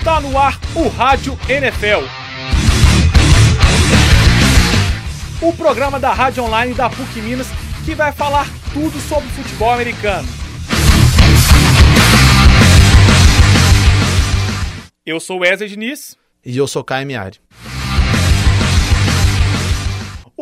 Está no ar o Rádio NFL. O programa da Rádio Online da PUC Minas que vai falar tudo sobre futebol americano. Eu sou Wesley Diniz. E eu sou Caio Miari.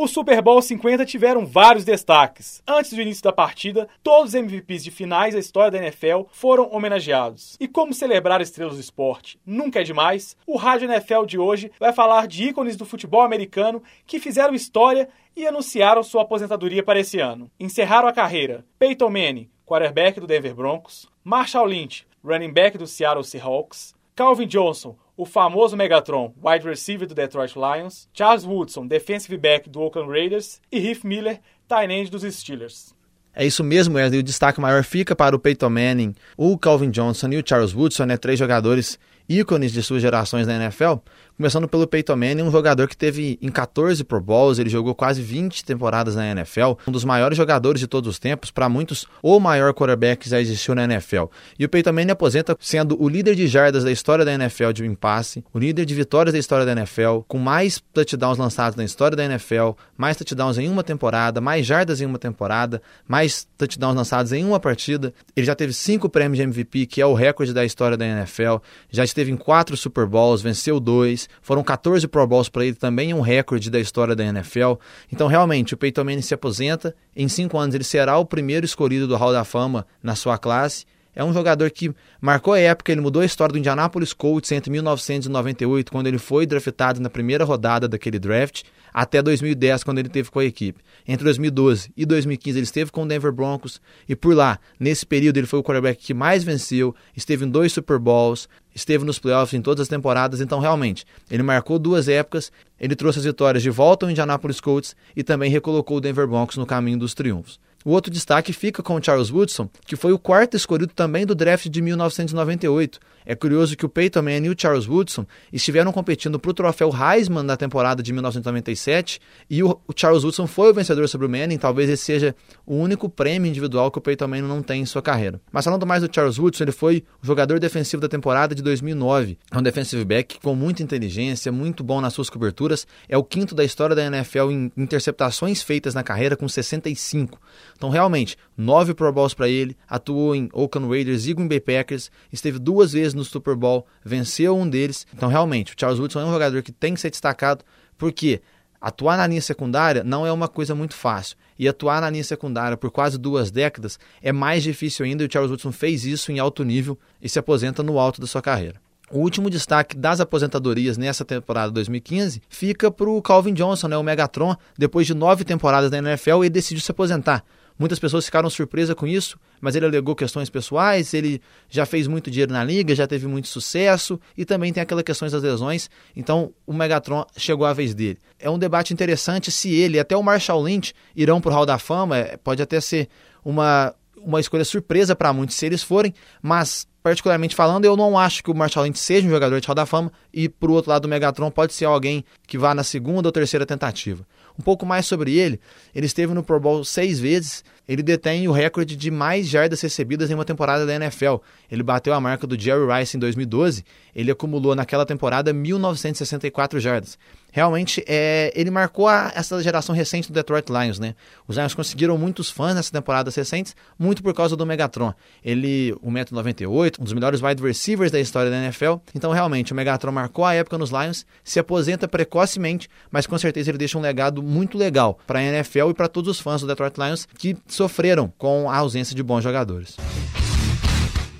O Super Bowl 50 tiveram vários destaques. Antes do início da partida, todos os MVPs de finais da história da NFL foram homenageados. E como celebrar estrelas do esporte nunca é demais, o Rádio NFL de hoje vai falar de ícones do futebol americano que fizeram história e anunciaram sua aposentadoria para esse ano. Encerraram a carreira Peyton Manning, quarterback do Denver Broncos, Marshall Lynch, running back do Seattle Seahawks, Calvin Johnson, o famoso Megatron, wide receiver do Detroit Lions, Charles Woodson, defensive back do Oakland Raiders e Heath Miller, tight end dos Steelers. É isso mesmo, Wesley. O destaque maior fica para o Peyton Manning, o Calvin Johnson e o Charles Woodson, né? Três jogadores ícones de suas gerações na NFL. Começando pelo Peyton Manning, um jogador que teve em 14 Pro Bowls, ele jogou quase 20 temporadas na NFL, um dos maiores jogadores de todos os tempos, para muitos, o maior quarterback que já existiu na NFL. E o Peyton Manning aposenta sendo o líder de jardas da história da NFL de um impasse, o líder de vitórias da história da NFL, com mais touchdowns lançados na história da NFL, mais touchdowns em uma temporada, mais jardas em uma temporada, mais touchdowns lançados em uma partida. Ele já teve cinco prêmios de MVP, que é o recorde da história da NFL, já esteve em quatro Super Bowls, venceu dois, foram 14 Pro Bowls para ele, também é um recorde da história da NFL. Então, realmente, o Peyton Manning se aposenta. Em cinco anos, ele será o primeiro escolhido do Hall da Fama na sua classe. É um jogador que marcou a época, ele mudou a história do Indianapolis Colts entre 1998, quando ele foi draftado na primeira rodada daquele draft, até 2010, quando ele teve com a equipe. Entre 2012 e 2015, ele esteve com o Denver Broncos, e por lá, nesse período, ele foi o quarterback que mais venceu, esteve em dois Super Bowls, esteve nos playoffs em todas as temporadas, então realmente, ele marcou duas épocas, ele trouxe as vitórias de volta ao Indianapolis Colts e também recolocou o Denver Broncos no caminho dos triunfos. O outro destaque fica com o Charles Woodson, que foi o quarto escolhido também do draft de 1998. É curioso que o Peyton Manning e o Charles Woodson estiveram competindo para o troféu Heisman na temporada de 1997 e o, Charles Woodson foi o vencedor sobre o Manning. Talvez esse seja o único prêmio individual que o Peyton Manning não tem em sua carreira. Mas falando mais do Charles Woodson, ele foi o jogador defensivo da temporada de 2009. É um defensive back com muita inteligência, muito bom nas suas coberturas. É o quinto da história da NFL em interceptações feitas na carreira com 65. Então, realmente, nove Pro Bowls para ele, atuou em Oakland Raiders e Green Bay Packers, esteve duas vezes no Super Bowl, venceu um deles. Então, realmente, o Charles Woodson é um jogador que tem que ser destacado, porque atuar na linha secundária não é uma coisa muito fácil. E atuar na linha secundária por quase duas décadas é mais difícil ainda, e o Charles Woodson fez isso em alto nível e se aposenta no alto da sua carreira. O último destaque das aposentadorias nessa temporada 2015 fica para o Calvin Johnson, né, o Megatron. Depois de nove temporadas na NFL, ele decidiu se aposentar. Muitas pessoas ficaram surpresas com isso, mas ele alegou questões pessoais, ele já fez muito dinheiro na liga, já teve muito sucesso e também tem aquelas questões das lesões, então o Megatron chegou à vez dele. É um debate interessante se ele, até o Marshall Lynch, irão para o Hall da Fama, é, pode até ser uma, uma escolha surpresa para muitos se eles forem, mas particularmente falando, eu não acho que o Marshall Lynch seja um jogador de Hall da Fama e, por outro lado, o Megatron pode ser alguém que vá na segunda ou terceira tentativa. Um pouco mais sobre ele, ele esteve no Pro Bowl seis vezes, ele detém o recorde de mais jardas recebidas em uma temporada da NFL. Ele bateu a marca do Jerry Rice em 2012, ele acumulou naquela temporada 1.964 jardas. Realmente, é, ele marcou a, essa geração recente do Detroit Lions, né? Os Lions conseguiram muitos fãs nessas temporadas recentes, muito por causa do Megatron. Ele, o 1,98m, um dos melhores wide receivers da história da NFL. Então, realmente, o Megatron marcou a época nos Lions, se aposenta precocemente, mas com certeza ele deixa um legado muito legal para a NFL e para todos os fãs do Detroit Lions que sofreram com a ausência de bons jogadores.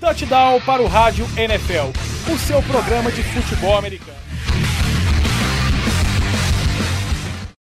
Touchdown para o Rádio NFL, o seu programa de futebol americano.